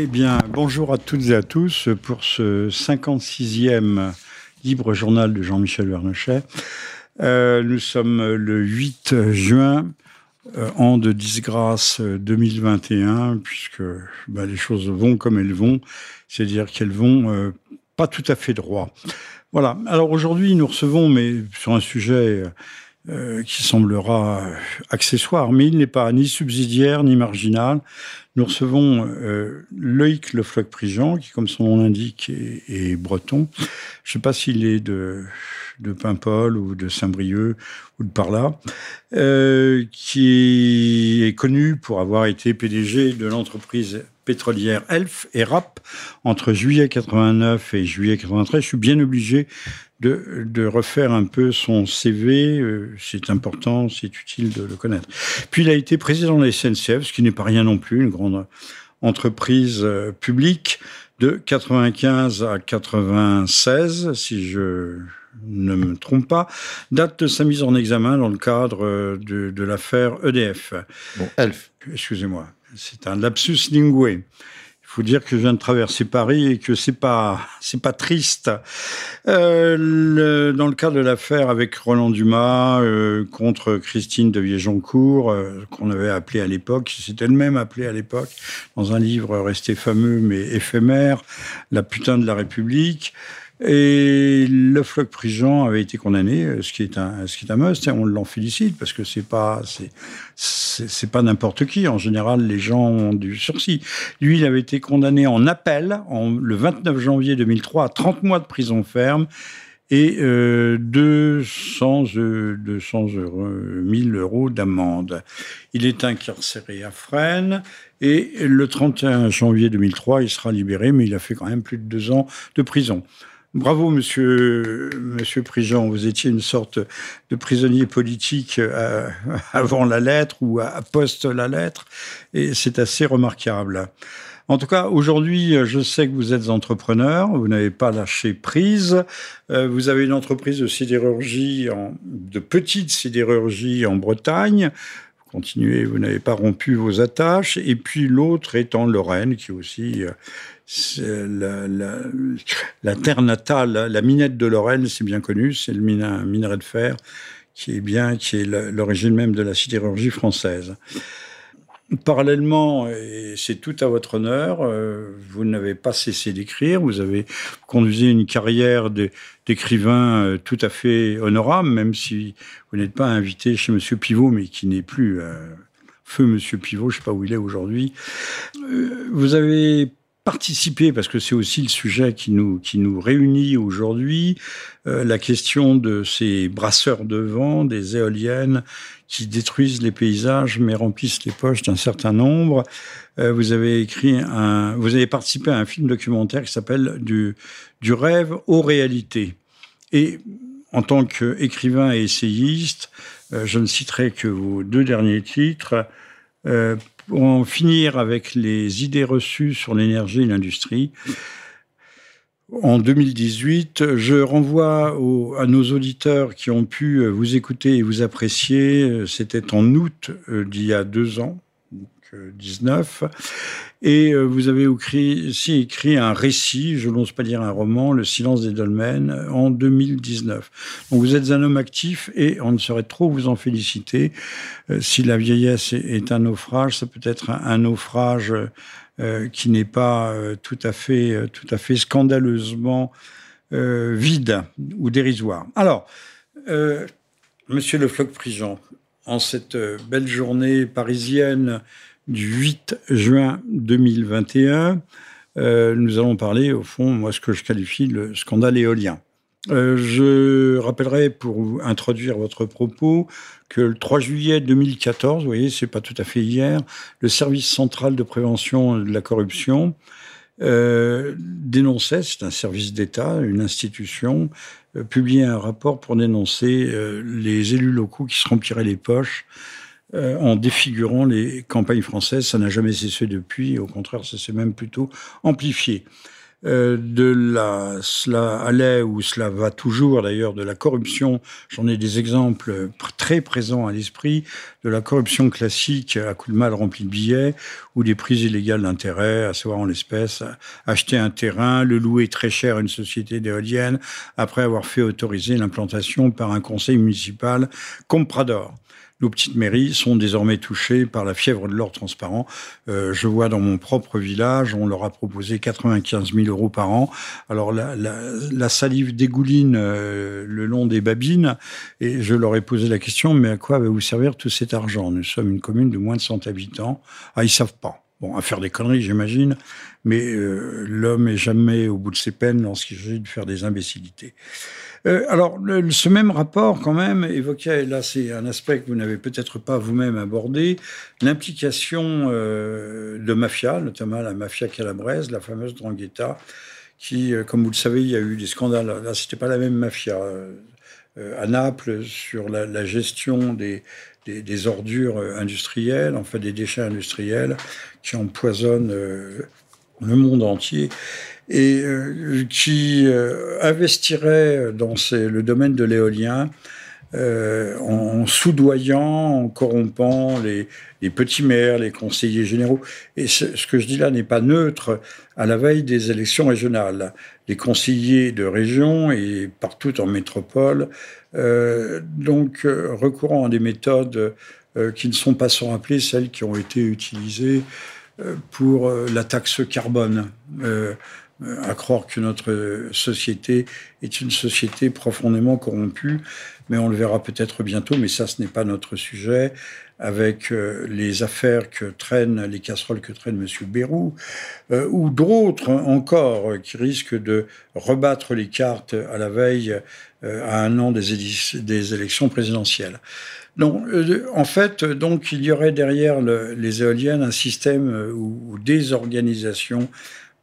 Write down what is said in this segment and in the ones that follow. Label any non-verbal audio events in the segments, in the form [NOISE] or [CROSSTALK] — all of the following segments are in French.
Eh bien, bonjour à toutes et à tous pour ce 56e libre journal de Jean-Michel Vernochet. Euh, nous sommes le 8 juin, euh, an de disgrâce 2021, puisque bah, les choses vont comme elles vont, c'est-à-dire qu'elles vont euh, pas tout à fait droit. Voilà. Alors aujourd'hui, nous recevons, mais sur un sujet qui semblera accessoire, mais il n'est pas ni subsidiaire ni marginal. Nous recevons euh, Loïc Le Floch-Prigent, qui, comme son nom l'indique, est, breton. Je ne sais pas s'il est de, de Paimpol ou de Saint-Brieuc ou de par là, euh, qui est connu pour avoir été PDG de l'entreprise pétrolière Elf et RAP entre juillet 89 et juillet 93. Je suis bien obligé de, de refaire un peu son CV. Euh, c'est important, c'est utile de le connaître. Puis il a été président de la SNCF, ce qui n'est pas rien non plus, une grande entreprise euh, publique de 95 à 96, si je ne me trompe pas, date de sa mise en examen dans le cadre euh, de, de l'affaire EDF. Bon, ELF. Excusez-moi, c'est un lapsus lingué faut dire que je viens de traverser Paris et que c'est pas c'est pas triste. Euh, le, dans le cas de l'affaire avec Roland Dumas euh, contre Christine de Viejoncourt, euh, qu'on avait appelé à l'époque, c'était elle-même appelée à l'époque dans un livre resté fameux mais éphémère, La putain de la République. Et le floc Prigent avait été condamné, euh, ce qui est un, ce qui est un must. on l'en félicite parce que c'est pas, c'est, pas n'importe qui. En général, les gens ont du sursis. Lui, il avait été condamné en appel le 29 janvier 2003 à 30 mois de prison ferme et euh, 200, euh, 200 euros, 1000 euros d'amende. Il est incarcéré à Fresnes et le 31 janvier 2003, il sera libéré, mais il a fait quand même plus de deux ans de prison. Bravo, monsieur, monsieur Prigent. Vous étiez une sorte de prisonnier politique euh, [LAUGHS] avant la lettre ou à, post la lettre. Et c'est assez remarquable. En tout cas, aujourd'hui, je sais que vous êtes entrepreneur, vous n'avez pas lâché prise. Euh, vous avez une entreprise de sidérurgie, en, de petite sidérurgie en Bretagne continuez, vous n'avez pas rompu vos attaches. Et puis l'autre étant Lorraine, qui est aussi la, la, terre natale, la minette de Lorraine, c'est bien connu, c'est le minerai de fer qui est bien, qui est l'origine même de la sidérurgie française. Parallèlement, et c'est tout à votre honneur, euh, vous n'avez pas cessé d'écrire, vous avez conduit une carrière d'écrivain euh, tout à fait honorable, même si vous n'êtes pas invité chez Monsieur Pivot, mais qui n'est plus euh, feu Monsieur Pivot, je ne sais pas où il est aujourd'hui. vous avez participer, parce que c'est aussi le sujet qui nous, qui nous réunit aujourd'hui, euh, la question de ces brasseurs de vent, des éoliennes qui détruisent les paysages mais remplissent les poches d'un certain nombre. Euh, vous avez écrit un, vous avez participé à un film documentaire qui s'appelle du, du rêve aux réalités. Et en tant qu'écrivain et essayiste, euh, je ne citerai que vos deux derniers titres. Pour en finir avec les idées reçues sur l'énergie et l'industrie, en 2018, je renvoie à nos auditeurs qui ont pu vous écouter et vous apprécier. C'était en août euh, d'il y a deux ans, 19. Et euh, vous avez aussi écrit un récit, je n'ose pas dire un roman, Le silence des dolmens, en 2019. Donc vous êtes un homme actif et on ne saurait trop vous en féliciter. Euh, si la vieillesse est un naufrage, ça peut être un naufrage euh, qui n'est pas tout à fait, tout à fait scandaleusement vide ou dérisoire. Alors, Monsieur Le Floch-Prigent, en cette belle journée parisienne du 8 juin 2021, euh, nous allons parler, au fond, moi, ce que je qualifie le scandale éolien. Euh, je rappellerai, pour introduire votre propos, que le 3 juillet 2014, vous voyez, c'est pas tout à fait hier, le service central de prévention de la corruption euh, dénonçait, c'est un service d'État, une institution, publiait un rapport pour dénoncer les élus locaux qui se rempliraient les poches euh, en défigurant les campagnes françaises. Ça n'a jamais cessé depuis. Au contraire, ça s'est même plutôt amplifié. euh, de la, cela allait ou cela va toujours d'ailleurs de la corruption. J'en ai des exemples très présents à l'esprit de la corruption classique à coup de mal rempli de billets ou des prises illégales d'intérêt, à savoir en l'espèce acheter un terrain, le louer très cher à une société d'éoliennes après avoir fait autoriser l'implantation par un conseil municipal comme Prador nos petites mairies sont désormais touchées par la fièvre de l'or transparent. Euh, je vois dans mon propre village, on leur a proposé 95 000 euros par an. Alors la, la, salive dégouline euh, le long des babines et je leur ai posé la question, mais à quoi va vous servir tout cet argent? Nous sommes une commune de moins de 100 habitants. Ah, ils savent pas. Bon, à faire des conneries, j'imagine, mais euh, l'homme est jamais au bout de ses peines lorsqu'il s'agit de faire des imbécilités. Euh, alors, ce même rapport, quand même, évoquait, là, c'est un aspect que vous n'avez peut-être pas vous-même abordé, l'implication euh, de mafia, notamment la mafia calabraise, la fameuse Drangheta, qui, euh, comme vous le savez, il y a eu des scandales. Là, c'était pas la même mafia. à Naples, sur la, gestion des, des, ordures industrielles, enfin des déchets industriels, qui empoisonnent le monde entier et euh, qui euh, investirait dans le domaine de l'éolien euh, en, soudoyant, en corrompant les, petits maires, les conseillers généraux. Et ce, que je dis là n'est pas neutre à la veille des élections régionales. Les conseillers de région et partout en métropole, donc recourant à des méthodes qui ne sont pas sans rappeler celles qui ont été utilisées pour la taxe carbone à croire que notre société est une société profondément corrompue, mais on le verra peut-être bientôt, mais ça ce n'est pas notre sujet, avec euh, les affaires que traînent, les casseroles que traîne M. Bérou, euh, ou d'autres encore qui risquent de rebattre les cartes à la veille, euh, à un an des, élections présidentielles. Non, en fait, donc, il y aurait derrière les éoliennes un système ou des organisations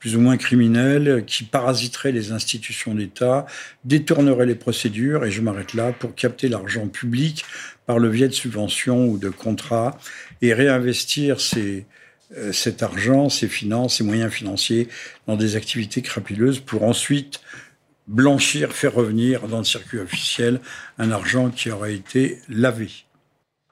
plus ou moins criminels qui parasiteraient les institutions d'État, détourneraient les procédures, et je m'arrête là, pour capter l'argent public par le biais de subventions ou de contrats et réinvestir ces, euh, cet argent, ces finances, ces moyens financiers dans des activités crapuleuses pour ensuite blanchir, faire revenir dans le circuit officiel un argent qui aurait été lavé.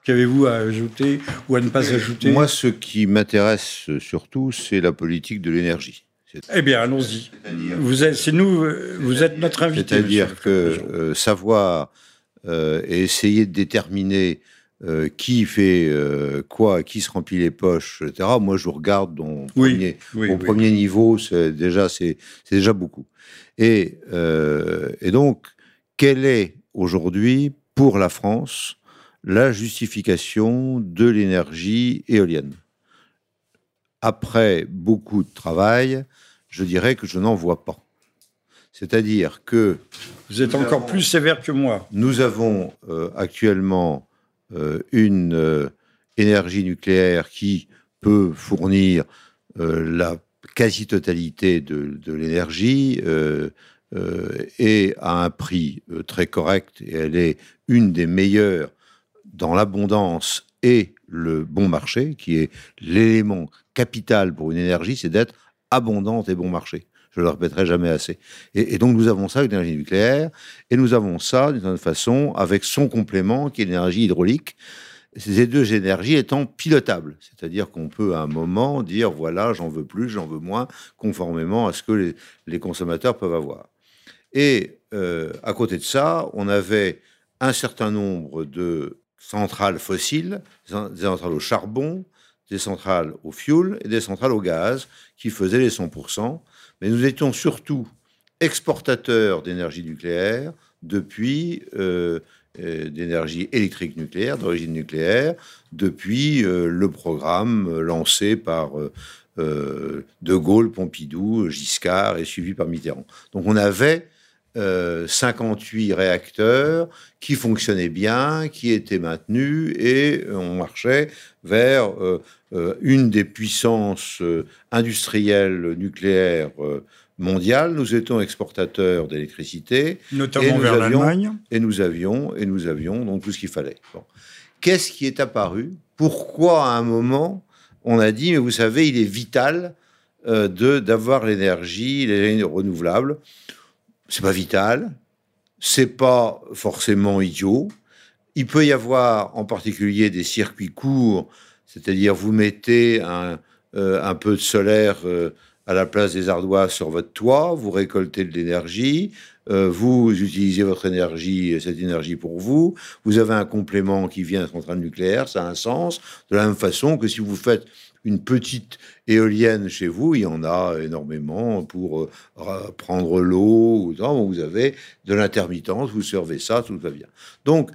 Qu'avez-vous à ajouter ou à ne pas ajouter? Moi, ce qui m'intéresse surtout, c'est la politique de l'énergie. Eh bien, allons-y. Vous êtes, c'est nous, vous êtes notre invité. C'est-à-dire que euh, savoir euh, et essayer de déterminer euh, qui fait quoi, qui se remplit les poches, etc. Moi, je regarde au premier, au premier niveau, c'est déjà, c'est, déjà beaucoup. Et, et donc, quelle est aujourd'hui pour la France la justification de l'énergie éolienne? Après beaucoup de travail, je dirais que je n'en vois pas. C'est-à-dire que... Vous êtes encore plus sévère que moi. Nous avons euh, actuellement euh, une euh, énergie nucléaire qui peut fournir la quasi-totalité de, de l'énergie et à un prix très correct. Et elle est une des meilleures dans l'abondance et le bon marché, qui est l'élément capital pour une énergie, c'est d'être abondante et bon marché. Je le répéterai jamais assez. Et, donc nous avons ça avec l'énergie nucléaire, et nous avons ça d'une certaine façon avec son complément qui est l'énergie hydraulique. Ces deux énergies étant pilotables, c'est-à-dire qu'on peut à un moment dire voilà, j'en veux plus, j'en veux moins, conformément à ce que les, consommateurs peuvent avoir. Et euh, à côté de ça, on avait un certain nombre de centrales fossiles, des centrales au charbon, des centrales au fioul et des centrales au gaz qui faisaient les 100%. Mais nous étions surtout exportateurs d'énergie nucléaire depuis euh, euh, d'énergie électrique nucléaire, d'origine nucléaire, depuis euh, le programme lancé par De Gaulle, Pompidou, Giscard et suivi par Mitterrand. Donc on avait 58 euh, réacteurs qui fonctionnaient bien, qui étaient maintenus, et on marchait vers euh, euh, une des puissances industrielles nucléaires mondiales. Nous étions exportateurs d'électricité, notamment vers l'Allemagne, et nous avions et nous avions donc tout ce qu'il fallait. Qu'est-ce qui est apparu? Pourquoi à un moment on a dit mais vous savez il est vital euh, de d'avoir l'énergie, l'énergie renouvelable? C'est pas vital, c'est pas forcément idiot. Il peut y avoir en particulier des circuits courts, c'est-à-dire vous mettez un, euh, peu de solaire euh, à la place des ardoises sur votre toit, vous récoltez de l'énergie, euh, vous utilisez votre énergie, cette énergie pour vous, vous avez un complément qui vient de centrale nucléaire, ça a un sens, de la même façon que si vous faites une petite éolienne chez vous, il y en a énormément pour prendre l'eau, vous avez de l'intermittence, vous servez ça, tout va bien. Donc,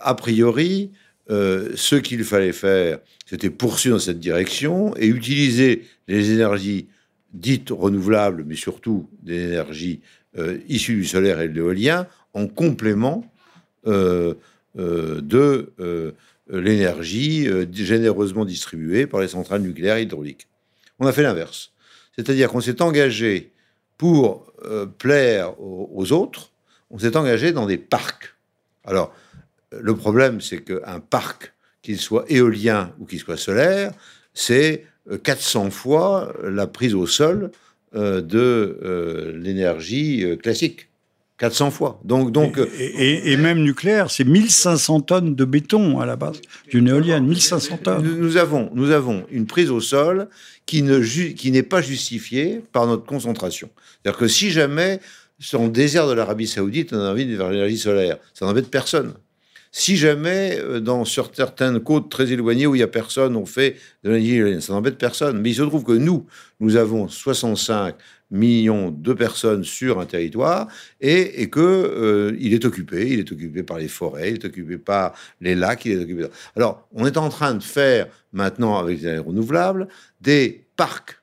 a priori, ce qu'il fallait faire, c'était poursuivre dans cette direction et utiliser les énergies dites renouvelables, mais surtout des énergies euh, issues du solaire et de l'éolien, en complément euh, euh, de l'énergie généreusement distribuée par les centrales nucléaires hydrauliques. On a fait l'inverse. C'est-à-dire qu'on s'est engagé pour plaire aux, autres, on s'est engagé dans des parcs. Alors, le problème, c'est qu'un parc qu'il soit éolien ou qu'il soit solaire, c'est 400 euh, fois la prise au sol euh, de euh, l'énergie classique. 400 fois. Donc, donc, et, même nucléaire, c'est 1500 tonnes de béton à la base d'une éolienne, 1500 tonnes. Nous, avons, nous avons une prise au sol qui, ne qui n'est pas justifiée par notre concentration. C'est-à-dire que si jamais, sur le désert de l'Arabie Saoudite, on a envie de faire l'énergie solaire, ça n'embête personne. Si jamais, euh, dans sur certaines côtes très éloignées où il n'y a personne, on fait de l'énergie ça n'embête personne. Mais il se trouve que nous, nous avons 65 millions de personnes sur un territoire et, et que euh, il est occupé, il est occupé par les forêts, il est occupé par les lacs, il est occupé. Alors, on est en train de faire maintenant avec les renouvelables des parcs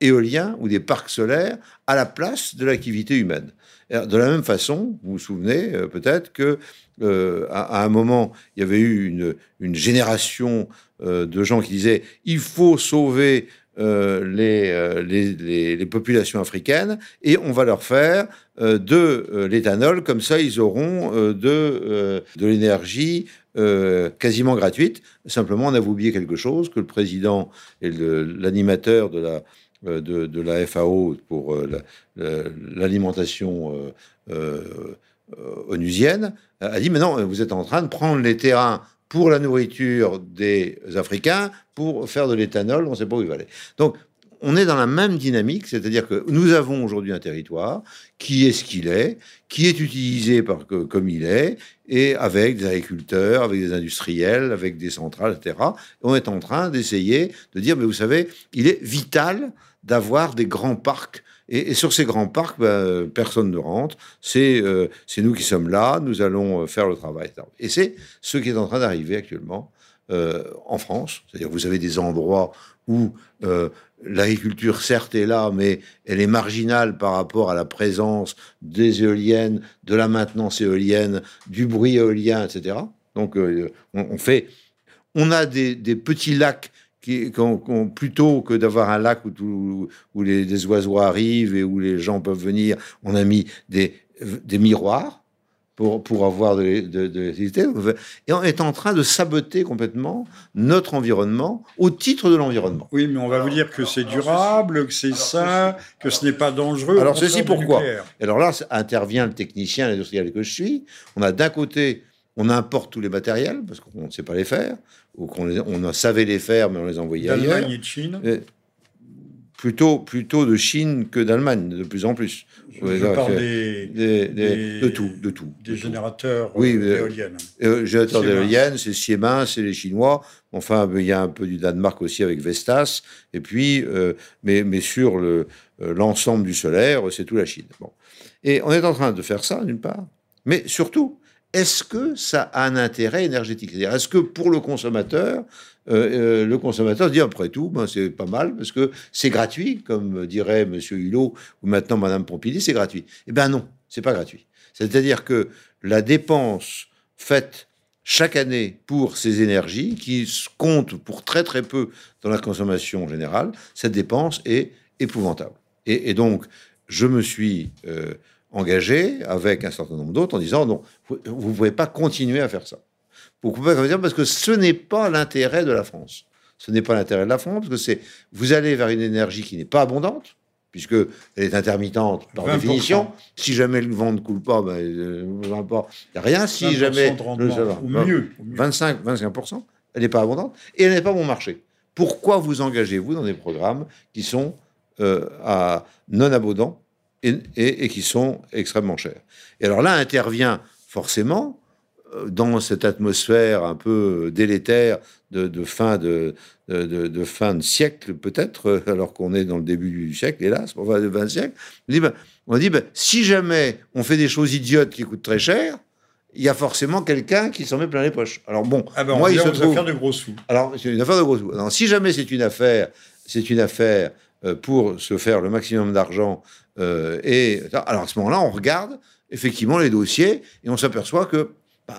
éoliens ou des parcs solaires à la place de l'activité humaine. De la même façon, vous vous souvenez euh, peut-être que euh, à, un moment, il y avait eu une, une génération de gens qui disaient il faut sauver les, les, les, populations africaines et on va leur faire de l'éthanol, comme ça ils auront de, de l'énergie quasiment gratuite. Simplement, on a oublié quelque chose, que le président et l'animateur de la, de, la FAO pour l'alimentation euh, onusienne, a dit, mais non, vous êtes en train de prendre les terrains pour la nourriture des Africains pour faire de l'éthanol, on ne sait pas où il va aller. Donc, on est dans la même dynamique, c'est-à-dire que nous avons aujourd'hui un territoire qui est ce qu'il est, qui est utilisé comme il est, et avec des agriculteurs, avec des industriels, avec des centrales, etc. on est en train d'essayer de dire, mais vous savez, il est vital d'avoir des grands parcs et, sur ces grands parcs, ben, personne ne rentre. Euh, c'est nous qui sommes là, nous allons euh, faire le travail. Et c'est ce qui est en train d'arriver actuellement euh, en France. C'est-à-dire vous avez des endroits où l'agriculture, certes, est là, mais elle est marginale par rapport à la présence des éoliennes, de la maintenance éolienne, du bruit éolien, etc. Donc on, fait... On a des, des petits lacs qui, plutôt que d'avoir un lac où, où les, oiseaux arrivent et où les gens peuvent venir, on a mis des, des miroirs pour, pour avoir de, l'électricité. Et on est en train de saboter complètement notre environnement au titre de l'environnement. Oui, mais on va vous dire que c'est durable, que c'est sain, que ce n'est pas dangereux. Alors, ceci pourquoi Alors là, intervient le technicien, l'industriel que je suis. On a d'un côté on importe tous les matériels parce qu'on ne sait pas les faire, ou qu'on on savait les faire, mais on les envoyait ailleurs. D'Allemagne et de Chine plutôt, plutôt de Chine que d'Allemagne, de plus en plus. Je, parle des, de tout, de tout. Des générateurs oui, euh, d'éoliennes. Euh, générateurs d'éoliennes, c'est Siemens, c'est les Chinois. Enfin, il y a un peu du Danemark aussi avec Vestas. Et puis, euh, mais, mais sur le, l'ensemble du solaire, c'est tout la Chine. Bon. Et on est en train de faire ça, d'une part. Mais surtout, est-ce que ça a un intérêt énergétique? C'est-à-dire, est-ce que pour le consommateur, euh, euh, le consommateur se dit après tout, ben, c'est pas mal parce que c'est gratuit, comme dirait M. Hulot ou maintenant Mme Pompili, c'est gratuit. Eh bien non, c'est pas gratuit. C'est-à-dire que la dépense faite chaque année pour ces énergies, qui compte pour très très peu dans la consommation générale, cette dépense est épouvantable. Et, donc, je me suis euh, engagé avec un certain nombre d'autres en disant non, vous ne pouvez pas continuer à faire ça. Vous pouvez pas dire parce que ce n'est pas l'intérêt de la France. Ce n'est pas l'intérêt de la France, parce que c'est vous allez vers une énergie qui n'est pas abondante, puisque elle est intermittente par 20%. définition. Si jamais le vent ne coule pas, ben, euh, il n'y a rien. Si 20% jamais va. mieux. 25, 25%, elle n'est pas abondante et elle n'est pas bon marché. Pourquoi vous engagez-vous dans des programmes qui sont euh, à non abondants et, et- et qui sont extrêmement chers Et alors là intervient forcément euh, dans cette atmosphère un peu délétère de, de fin de, de, de- de fin de siècle peut-être, euh, alors qu'on est dans le début du siècle, hélas, enfin de 20 siècle, on dit, ben, on dit ben, si jamais on fait des choses idiotes qui coûtent très cher, il y a forcément quelqu'un qui s'en met plein les poches. Alors bon, Ah ben, on moi il se trouve, affaires de gros sous. alors, c'est une affaire de gros sous. Alors, si jamais c'est une affaire, c'est une affaire euh, pour se faire le maximum d'argent, euh, et alors à ce moment-là, on regarde effectivement les dossiers et on s'aperçoit que bah,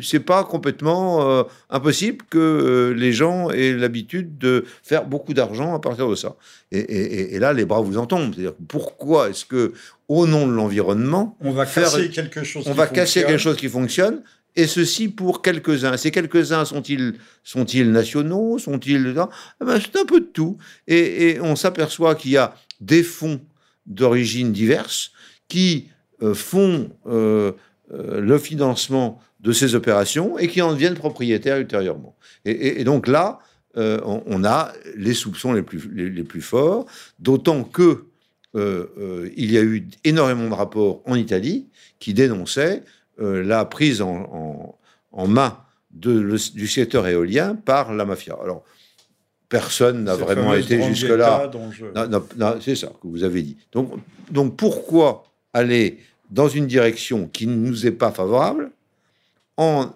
c'est pas complètement euh, impossible que euh, les gens aient l'habitude de faire beaucoup d'argent à partir de ça. Et, et- et- et là, les bras vous en tombent. C'est-à-dire, pourquoi est-ce que, au nom de l'environnement, On va Faire- casser quelque chose. on va casser quelque chose qui fonctionne, et ceci pour quelques-uns. Ces quelques-uns sont-ils sont-ils nationaux? Sont-ils non Eh ben, C'est un peu de tout. Et, on s'aperçoit qu'il y a des fonds d'origine diverses qui euh, font euh, euh, le financement de ces opérations et qui en deviennent propriétaires ultérieurement. Et, donc là, on, a les soupçons les plus, les, plus forts, d'autant que il y a eu énormément de rapports en Italie qui dénonçaient euh, la prise en, en- en main de, le- du secteur éolien par la mafia. Alors, personne n'a vraiment été jusque-là. je- c'est ça que vous avez dit. Donc, donc pourquoi aller dans une direction qui ne nous est pas favorable en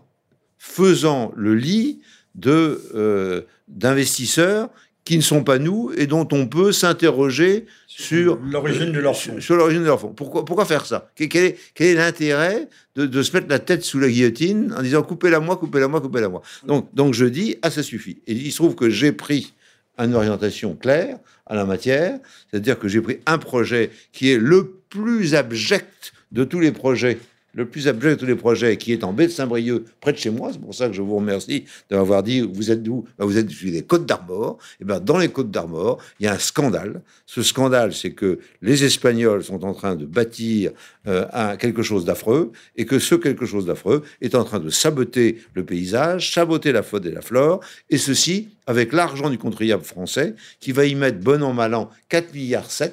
faisant le lit de euh, d'investisseurs qui ne sont pas nous et dont on peut s'interroger sur l'origine de leur fonds. sur, l'origine de leur fonds. Pourquoi, pourquoi faire ça? Quel, quel est, quel est l'intérêt de, de se mettre la tête sous la guillotine en disant coupez-la moi, coupez-la moi, coupez-la moi donc, donc je dis ah ça suffit. Et il se trouve que j'ai pris une orientation claire à la matière, c'est-à-dire que j'ai pris un projet qui est le plus abject de tous les projets, le plus abject de tous les projets, qui est en baie de Saint-Brieuc, près de chez moi. C'est pour ça que je vous remercie de m'avoir dit vous êtes d'où? Ben, Vous êtes les Côtes d'Armor. Et ben dans les Côtes d'Armor, il y a un scandale. Ce scandale, c'est que les Espagnols sont en train de bâtir euh, quelque chose d'affreux et que ce quelque chose d'affreux est en train de saboter le paysage, saboter la faune et la flore, et ceci avec l'argent du contribuable français qui va y mettre bon an mal an 4 milliards 7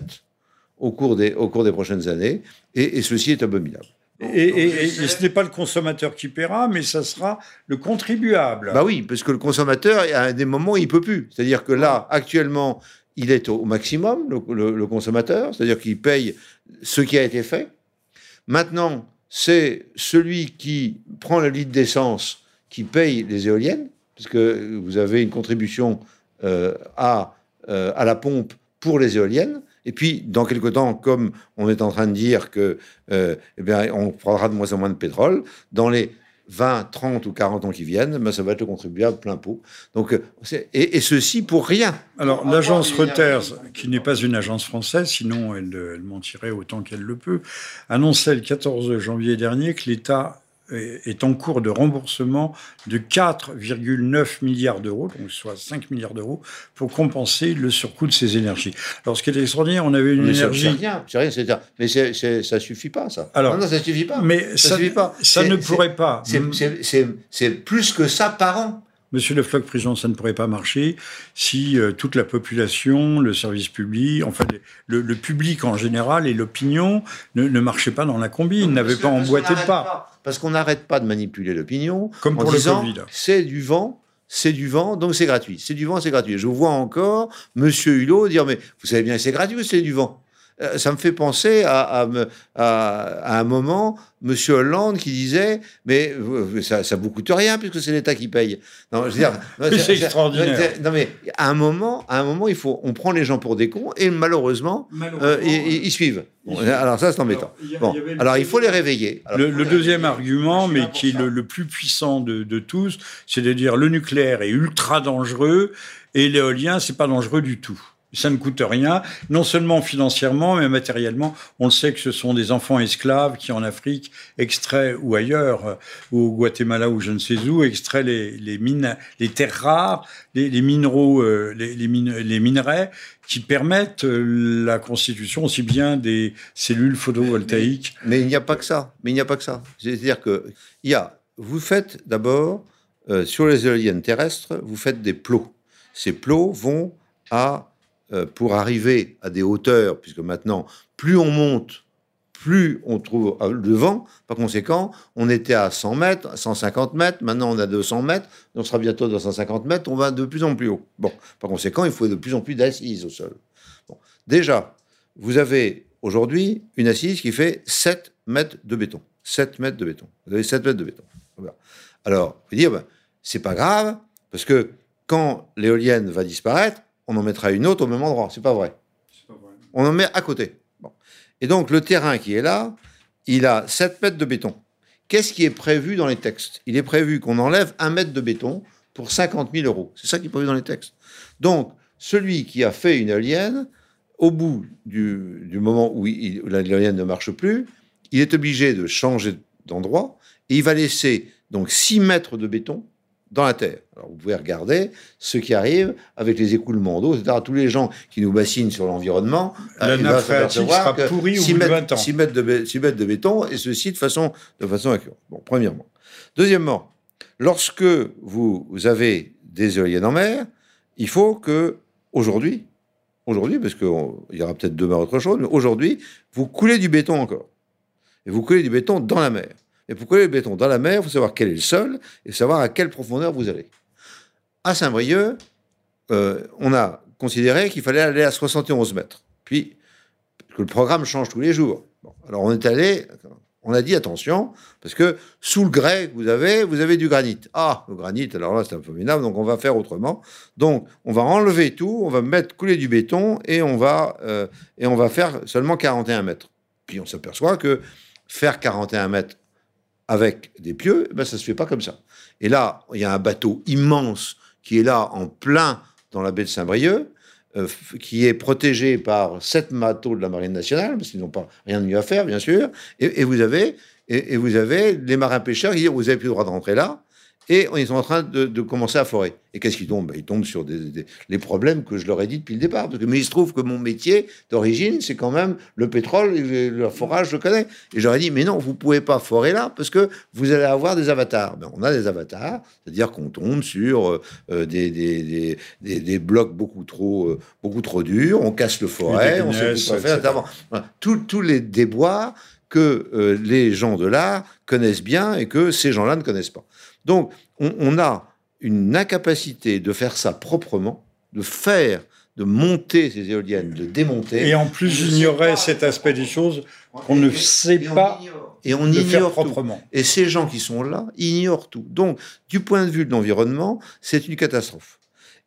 au cours des, des prochaines années, et ceci est abominable. Et, et- et- et ce n'est pas le consommateur qui paiera, mais ça sera le contribuable. Bah oui, parce que le consommateur, à des moments, il peut plus. C'est-à-dire que là, actuellement, il est au maximum, le, le- le consommateur, c'est-à-dire qu'il paye ce qui a été fait. Maintenant, c'est celui qui prend le litre d'essence qui paye les éoliennes, parce que vous avez une contribution euh, à, euh, à la pompe pour les éoliennes. Et puis, dans quelque temps, comme on est en train de dire que, euh, eh bien, on prendra de moins en moins de pétrole, dans les 20, 30 ou 40 ans qui viennent, ben, ça va être le contribuable plein pot. Donc, euh, et, ceci pour rien. Alors, l'agence Reuters, qui n'est pas une agence française, sinon elle mentirait autant qu'elle le peut, annonçait le 14 janvier dernier que l'État est est en cours de remboursement de 4,9 milliards d'euros, donc soit 5 milliards d'euros, pour compenser le surcoût de ces énergies. Alors, ce qui est extraordinaire, on avait une Mais énergie... C'est rien, c'est rien, c'est- mais c'est- c'est- ça suffit pas, ça. Alors, non, non, ça suffit pas. Mais Ça ça, suffit pas. ça ne pourrait pas. C'est- plus que ça par an. Monsieur Le Floch, président, ça ne pourrait pas marcher si euh, toute la population, le service public, enfin le, le public en général et l'opinion ne, ne marchaient pas dans la combine, n'avaient pas emboîté le n'arrête pas. Parce qu'on n'arrête pas de manipuler l'opinion Comme en pour le disant Covid. c'est du vent, c'est du vent, donc c'est gratuit. C'est du vent, c'est gratuit. Je vois encore Monsieur Hulot dire mais vous savez bien que c'est gratuit ou c'est du vent ça me fait penser à, à me- à- à un moment, Monsieur Hollande qui disait, mais euh, ça, ça vous coûte rien puisque c'est l'État qui paye. Non, je veux dire, [LAUGHS] Mais c'est extraordinaire. Non mais à un moment, à un moment, il faut, on prend les gens pour des cons et malheureusement, euh, ils, suivent. Bon, alors ça, c'est embêtant. Alors, Bon, y alors il faut les réveiller. Alors, Le, deuxième argument, mais qui est le plus puissant de, de tous, c'est de dire le nucléaire est ultra dangereux et l'éolien, c'est pas dangereux du tout. Ça ne coûte rien, non seulement financièrement, mais matériellement. On le sait que ce sont des enfants esclaves qui, en Afrique, extraient, ou ailleurs, ou au Guatemala ou je ne sais où, extraient les, les, mines, les terres rares, les, les euh, les, les, minerais qui permettent euh, la constitution aussi bien des cellules photovoltaïques. Mais, il n'y a pas que ça. Mais il n'y a pas que ça. C'est-à-dire que il y a. Vous faites d'abord euh, sur les éoliennes terrestres, vous faites des plots. Ces plots vont à euh, pour arriver à des hauteurs, puisque maintenant, plus on monte, plus on trouve le vent. Par conséquent, on était à 100 mètres, 150 mètres, maintenant on a 200 mètres, on sera bientôt à 150 mètres, on va de plus en plus haut. Bon, par conséquent, il faut de plus en plus d'assises au sol. Bon. Déjà, vous avez aujourd'hui une assise qui fait 7 mètres de béton. 7 mètres de béton. Vous avez 7 mètres de béton. Alors, vous dire, ben, c'est pas grave, parce que quand l'éolienne va disparaître, on en mettra une autre au même endroit. C'est pas vrai. Pas vrai. On en met à côté. Bon. Et donc, le terrain qui est là, il a 7 mètres de béton. Qu'est-ce qui est prévu dans les textes? Il est prévu qu'on enlève un mètre de béton pour 50 000 euros. C'est ça qui est prévu dans les textes. Donc, celui qui a fait une éolienne, au bout du, moment où l'éolienne ne marche plus, il est obligé de changer d'endroit et il va laisser donc 6 mètres de béton dans la terre. Alors vous pouvez regarder ce qui arrive avec les écoulements d'eau, etc. Tous les gens qui nous bassinent sur l'environnement, la euh, nappe phréatique sera pourrie au bout de 20 ans. 6 mètres de, 6 mètres de béton, et ceci de façon, de façon accurate. Bon, premièrement. Deuxièmement, lorsque vous, vous avez des éoliennes en mer, il faut que, aujourd'hui, aujourd'hui, parce qu'il y aura peut-être demain autre chose, mais aujourd'hui, vous coulez du béton encore. Et vous coulez du béton dans la mer. Et pour coller le béton dans la mer, il faut savoir quel est le sol et savoir à quelle profondeur vous allez. À Saint-Brieuc, euh, on a considéré qu'il fallait aller à 71 mètres. Puis, que le programme change tous les jours. alors on est allé, on a dit attention, parce que sous le grès que vous avez, vous avez du granit. Ah, le granit, alors là c'est un peu minable, donc on va faire autrement. Donc on va enlever tout, on va mettre couler du béton et on va, euh, et on va faire seulement 41 mètres. Puis on s'aperçoit que faire 41 mètres avec des pieux, eh ben ça se fait pas comme ça. Et là, il y a un bateau immense qui est là en plein dans la baie de Saint-Brieuc, euh, qui est protégé par sept bateaux de la marine nationale, parce qu'ils n'ont pas rien de mieux à faire, bien sûr. Et, vous avez et, vous avez les marins pêcheurs qui disent vous avez plus le droit de rentrer là et ils sont en train de, commencer à forer. Et qu'est-ce qu'ils tombent? Ben, Ils tombent sur les problèmes que je leur ai dit depuis le départ. mais il se trouve que mon métier d'origine, c'est quand même le pétrole, et le forage, je connais. Et j'aurais dit, mais non, vous pouvez pas forer là parce que vous allez avoir des avatars. Ben, on a des avatars, c'est-à-dire qu'on tombe sur euh, des, des, blocs beaucoup trop, euh, beaucoup trop durs, on casse le forêt, on sait pas faire. Tous les déboires que euh, les gens de l'art connaissent bien et que ces gens-là ne connaissent pas. Donc, on, a une incapacité de faire ça proprement, de faire, de monter ces éoliennes, de démonter. Et en plus, j'ignorais cet aspect des choses qu'on ne sait pas. et on ignore proprement. Et ces gens qui sont là ignorent tout. Donc, du point de vue de l'environnement, c'est une catastrophe.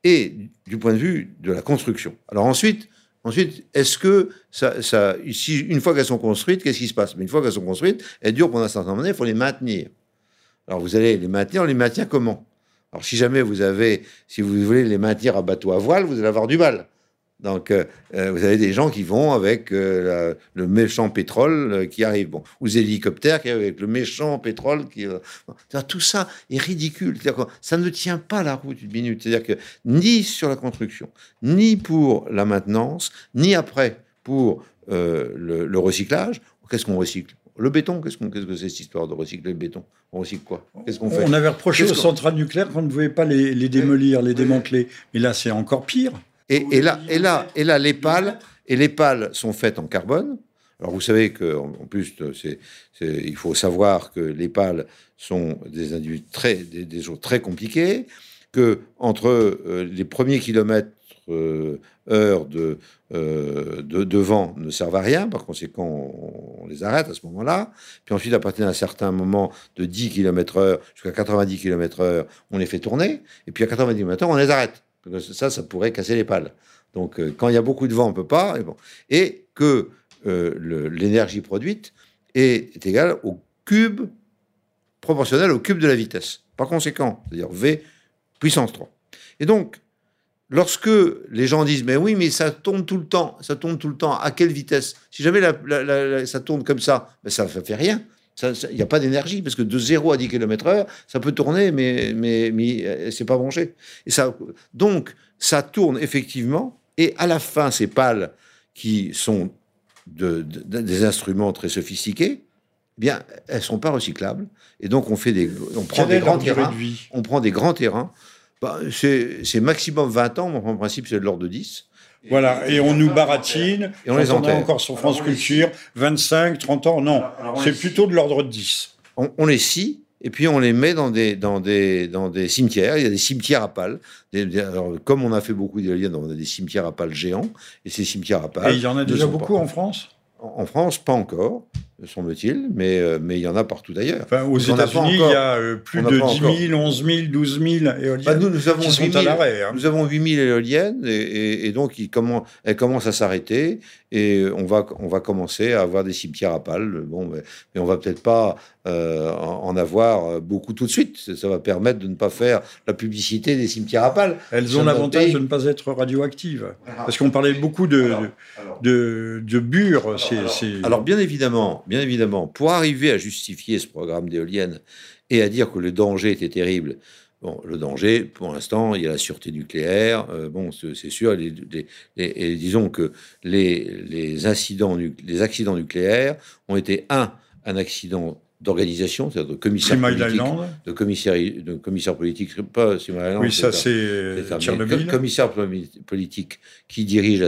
Et du point de vue de la construction. Alors ensuite, Ensuite, est-ce que ça, ça, une fois qu'elles sont construites, qu'est-ce qui se passe? Mais une fois qu'elles sont construites, elles durent pendant un certain moment, il faut les maintenir. Alors vous allez les maintenir, on les maintient comment? Alors si jamais vous avez, si vous voulez les maintenir à bateau à voile, vous allez avoir du mal. Donc euh, euh, vous avez des gens qui vont avec euh, le méchant pétrole qui arrive, bon, ou des hélicoptères qui arrivent avec le méchant pétrole qui. tout ça est ridicule. ça ne tient pas la route une minute. C'est-à-dire que ni sur la construction, ni pour la maintenance, ni après pour le recyclage, qu'est-ce qu'on recycle? Le béton, qu'est-ce, que c'est cette histoire de recycler le béton? On recycle quoi? Qu'est-ce qu'on fait? On avait reproché aux centrales nucléaires qu'on ne pouvait pas les, démolir, les démanteler. Mais là, c'est encore pire. Et, là, et là, et là, les pales, et les pales sont faites en carbone. Alors vous savez que en plus, c'est, il faut savoir que les pales sont des individus très, des, choses très compliquées, que entre euh, les premiers kilomètres euh, heures de, euh, de, vent ne servent à rien. Par conséquent, on, les arrête à ce moment-là. Puis ensuite, à partir d'un certain moment de 10 km heure jusqu'à 90 km heure, on les fait tourner. Et puis à 90 km heure, on les arrête. ça, ça pourrait casser les pales. Donc, euh, quand il y a beaucoup de vent, on peut pas. Et, que l'énergie produite est, est égale au cube proportionnel au cube de la vitesse. Par conséquent, c'est-à-dire V puissance 3. Et donc, lorsque les gens disent mais oui mais ça tourne tout le temps, ça tourne tout le temps, à quelle vitesse? Si jamais ça tourne comme ça, ben ça ne fait rien. Il n'y a pas d'énergie, parce que de 0 à 10 km heure, ça peut tourner, mais, mais, mais euh, c'est pas branché. Et ça, donc, ça tourne effectivement, et à la fin, ces pales qui sont de, des instruments très sophistiqués, eh bien, elles sont pas recyclables. Et donc, on fait des, on prend des grands terrains, on prend des grands terrains. Bah, c'est maximum 20 ans, mais en principe, c'est de l'ordre de 10. Voilà, et on nous baratine, et on les on encore sur France Culture, 25, 30 ans, non, c'est plutôt de l'ordre de 10. On, les scie, et puis on les met dans des, dans des, dans des cimetières. Il y a des cimetières à pales. comme on a fait beaucoup d'éoliennes, on a des cimetières à pales géants, et ces cimetières à pales. Et il y en a déjà beaucoup en France? En France, pas encore semble-t-il, mais, euh, mais il y en a partout ailleurs. Enfin, aux États-Unis, il y a euh, plus de 10 000, 11 000, 12 000 éoliennes bah, nous, nous avons qui sont à l'arrêt. Hein. Nous avons 8 000 éoliennes et, et, donc ils commencent, elles commencent à s'arrêter et on va, on va commencer à avoir des cimetières à pales. Bon, mais, mais on va peut-être pas euh, en avoir beaucoup tout de suite. Ça va permettre de ne pas faire la publicité des cimetières à pales. Elles ont l'avantage de ne pas être radioactives. Parce qu'on parlait beaucoup de, de, de, bure. Alors bien évidemment, bien évidemment, pour arriver à justifier ce programme d'éoliennes et à dire que le danger était terrible, Bon, le danger, pour l'instant, il y a la sûreté nucléaire. Euh, bon, c'est sûr. et disons que les, les, incidents, les accidents nucléaires ont été un, un accident d'organisation, c'est-à-dire de commissaire politique, de commissaire, de commissaire politique, pas Oui, ça c'est. Commissaire politique qui dirige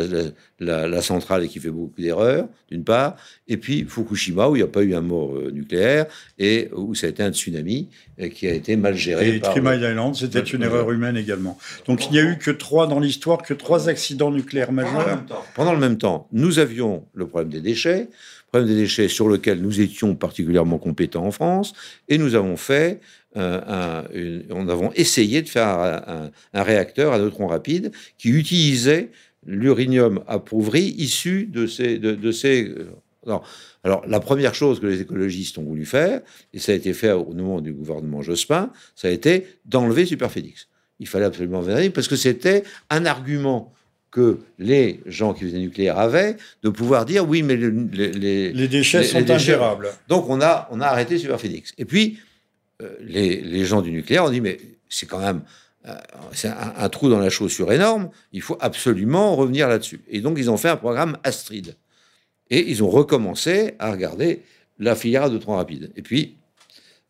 la, la, centrale et qui fait beaucoup d'erreurs, d'une part, et puis Fukushima où il n'y a pas eu un mort euh, nucléaire et où ça a été un tsunami et qui a été mal géré. Et Three Mile Island, c'était une erreur humaine également. Donc il n'y a eu que trois dans l'histoire, que trois accidents nucléaires majeurs. Pendant le même temps, nous avions le problème des déchets des déchets sur lequel nous étions particulièrement compétents en France, et nous avons fait, euh, un, on avons essayé de faire un, réacteur à neutrons rapides qui utilisait l'uranium appauvri issu de ces, de, ces euh, alors, la première chose que les écologistes ont voulu faire, et ça a été fait au moment du gouvernement Jospin, ça a été d'enlever Superphénix. Il fallait absolument venir parce que c'était un argument que les gens qui faisaient nucléaire avaient, de pouvoir dire oui, mais les, les, déchets sont ingérables. Donc on a, on a arrêté Superphénix. Et puis, euh, les, gens du nucléaire ont dit mais c'est quand même euh, c'est un, trou dans la chaussure énorme, il faut absolument revenir là-dessus. Et donc ils ont fait un programme Astrid. Et ils ont recommencé à regarder la filière de train rapide. Et puis,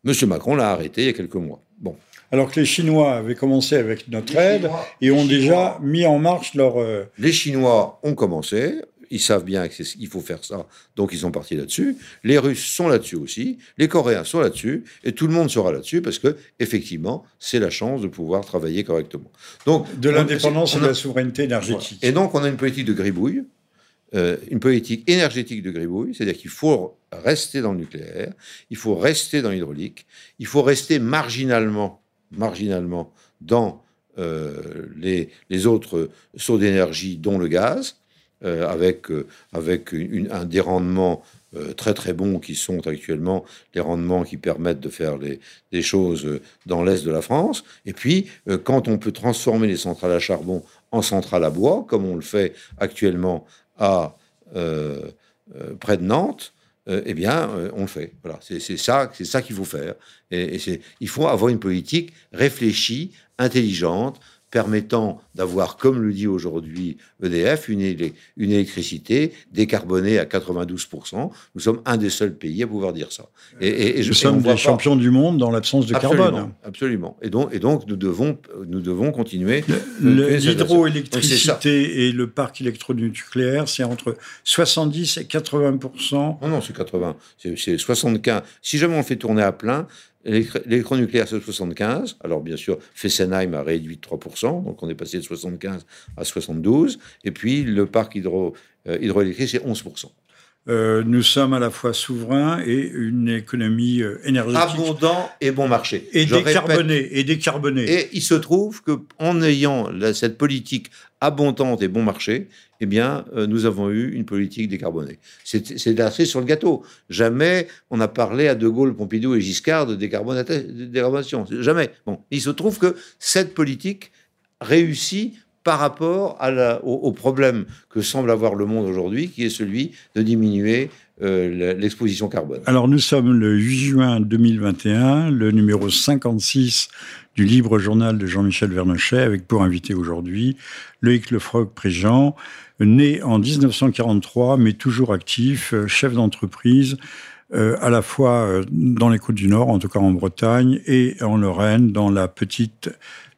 M. Macron l'a arrêté il y a quelques mois. Bon alors que les Chinois avaient commencé avec notre aide et ont déjà mis en marche leur... Euh, les Chinois ont commencé, ils savent bien qu'il faut faire ça, donc ils sont partis là-dessus. Les Russes sont là-dessus aussi, les Coréens sont là-dessus, et tout le monde sera là-dessus parce que effectivement, c'est la chance de pouvoir travailler correctement. Donc de l'indépendance et de la souveraineté énergétique. Et donc on a une politique de gribouille, euh, une politique énergétique de gribouille, c'est-à-dire qu'il faut rester dans le nucléaire, il faut rester dans l'hydraulique, il faut rester marginalement marginalement dans euh, les, les, autres sources d'énergie, dont le gaz, euh, avec, euh, avec un des rendements très très bons qui sont actuellement les rendements qui permettent de faire les, des choses dans l'est de la France. Et puis, quand on peut transformer les centrales à charbon en centrales à bois, comme on le fait actuellement à près de Nantes, euh, eh bien, euh, on le fait. Voilà, c'est ça, c'est ça qu'il faut faire. Et, et il faut avoir une politique réfléchie, intelligente, permettant d'avoir, comme le dit aujourd'hui EDF, une, une, électricité décarbonée à 92%. Nous sommes un des seuls pays à pouvoir dire ça. Et, nous sommes des champions du monde dans l'absence de carbone. Absolument. Et donc, et donc nous, devons, nous devons continuer. L'hydroélectricité et le parc électronucléaire, c'est entre 70 et 80%. Non, non, c'est 80. C'est 75. Si jamais on le fait tourner à plein, L'électronucléaire, c'est 75. Alors, bien sûr, Fessenheim a réduit de 3%, donc on est passé de 75 à 72. Et puis, le parc hydro, euh, hydroélectrique, c'est 11%. Euh, nous sommes à la fois souverains et une économie euh, énergétique. Abondant et bon marché. Et décarboné. et décarboné. Et il se trouve qu'en ayant cette politique abondante et bon marché, eh bien, euh, nous avons eu une politique décarbonée. C'est assez sur le gâteau. Jamais on a parlé à De Gaulle, Pompidou et Giscard de décarbonation. Jamais. Bon, il se trouve que cette politique réussit par rapport au, problème que semble avoir le monde aujourd'hui, qui est celui de diminuer euh, l'exposition carbone. Alors nous sommes le 8 juin 2021, le numéro 56 du libre journal de Jean-Michel Vernochet, avec pour invité aujourd'hui Loïc Lefroc-Préjean, né en 1943, mais toujours actif, euh, chef d'entreprise, euh, à la fois dans les Côtes du Nord, en tout cas en Bretagne, et en Lorraine, dans la petite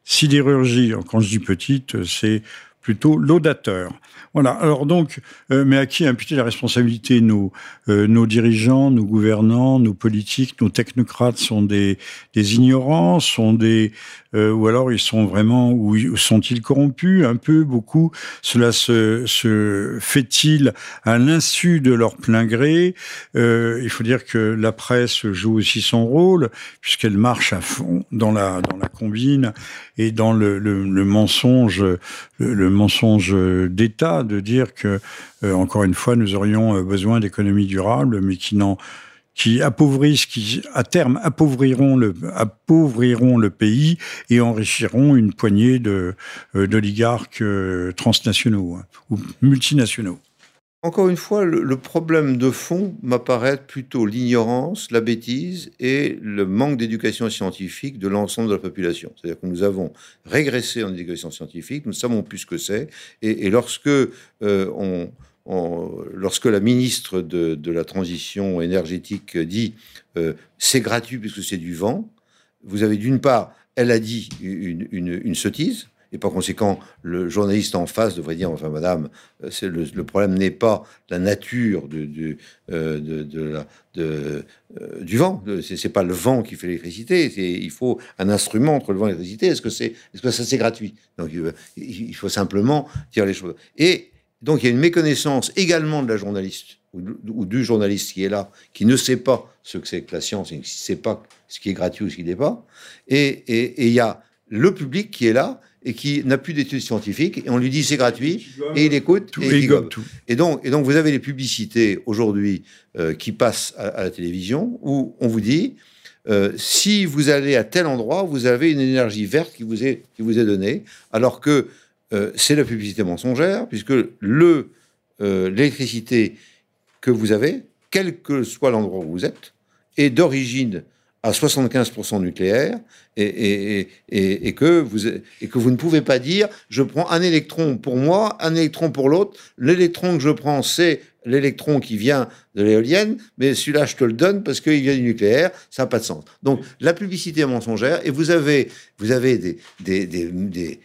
sidérurgie, quand je dis petite, c'est plutôt laudateur. Voilà. Alors donc, euh, mais à qui imputer la responsabilité nos, euh, nos dirigeants, nos gouvernants, nos politiques, nos technocrates sont des, des ignorants, sont des euh, ou alors ils sont vraiment ou sont-ils corrompus un peu, beaucoup? Cela se, se fait-il à l'insu de leur plein gré? Il faut dire que la presse joue aussi son rôle puisqu'elle marche à fond dans la dans la combine et dans le, le, le mensonge le, mensonge d'État de dire que euh, encore une fois nous aurions euh, besoin d'économies durables mais qui n'en qui appauvrissent, qui à terme appauviriront le, appauvriront le pays et enrichiront une poignée de, euh, d'oligarques euh, transnationaux hein, ou multinationaux. Encore une fois, le, problème de fond m'apparaît plutôt l'ignorance, la bêtise et le manque d'éducation scientifique de l'ensemble de la population. C'est-à-dire que nous avons régressé en éducation scientifique, nous savons plus ce que c'est, et, lorsque euh, on, lorsque la ministre de, la Transition énergétique dit euh, c'est gratuit puisque c'est du vent, vous avez d'une part, elle a dit une, sottise, et par conséquent, le journaliste en face devrait dire, enfin, madame, euh, le, le, problème n'est pas la nature de, euh, de, du vent. C'est pas le vent qui fait l'électricité. Il faut un instrument entre le vent et l'électricité. Est-ce que c'est, est-ce que ça c'est gratuit? Donc, il faut simplement dire les choses. Et donc il y a une méconnaissance également de la journaliste ou, du journaliste qui est là, qui ne sait pas ce que c'est que la science, qui ne sait pas ce qui est gratuit ou ce qui n'est pas. Et, il y a le public qui est là et qui n'a plus d'études scientifiques, et on lui dit c'est gratuit, et il écoute, et, il gobe. Tout. Et, donc, et donc vous avez les publicités aujourd'hui euh, qui passent à, la télévision, où on vous dit, euh, si vous allez à tel endroit, vous avez une énergie verte qui vous est, qui vous est donnée, alors que euh, c'est la publicité mensongère, puisque euh, l'électricité que vous avez, quel que soit l'endroit où vous êtes, est d'origine à 75% nucléaire et, et, que vous, et que vous ne pouvez pas dire je prends un électron pour moi, un électron pour l'autre. L'électron que je prends, c'est l'électron qui vient de l'éolienne, mais celui-là, je te le donne parce qu'il vient du nucléaire, ça n'a pas de sens. Donc, la publicité mensongère, et vous avez, vous avez des, des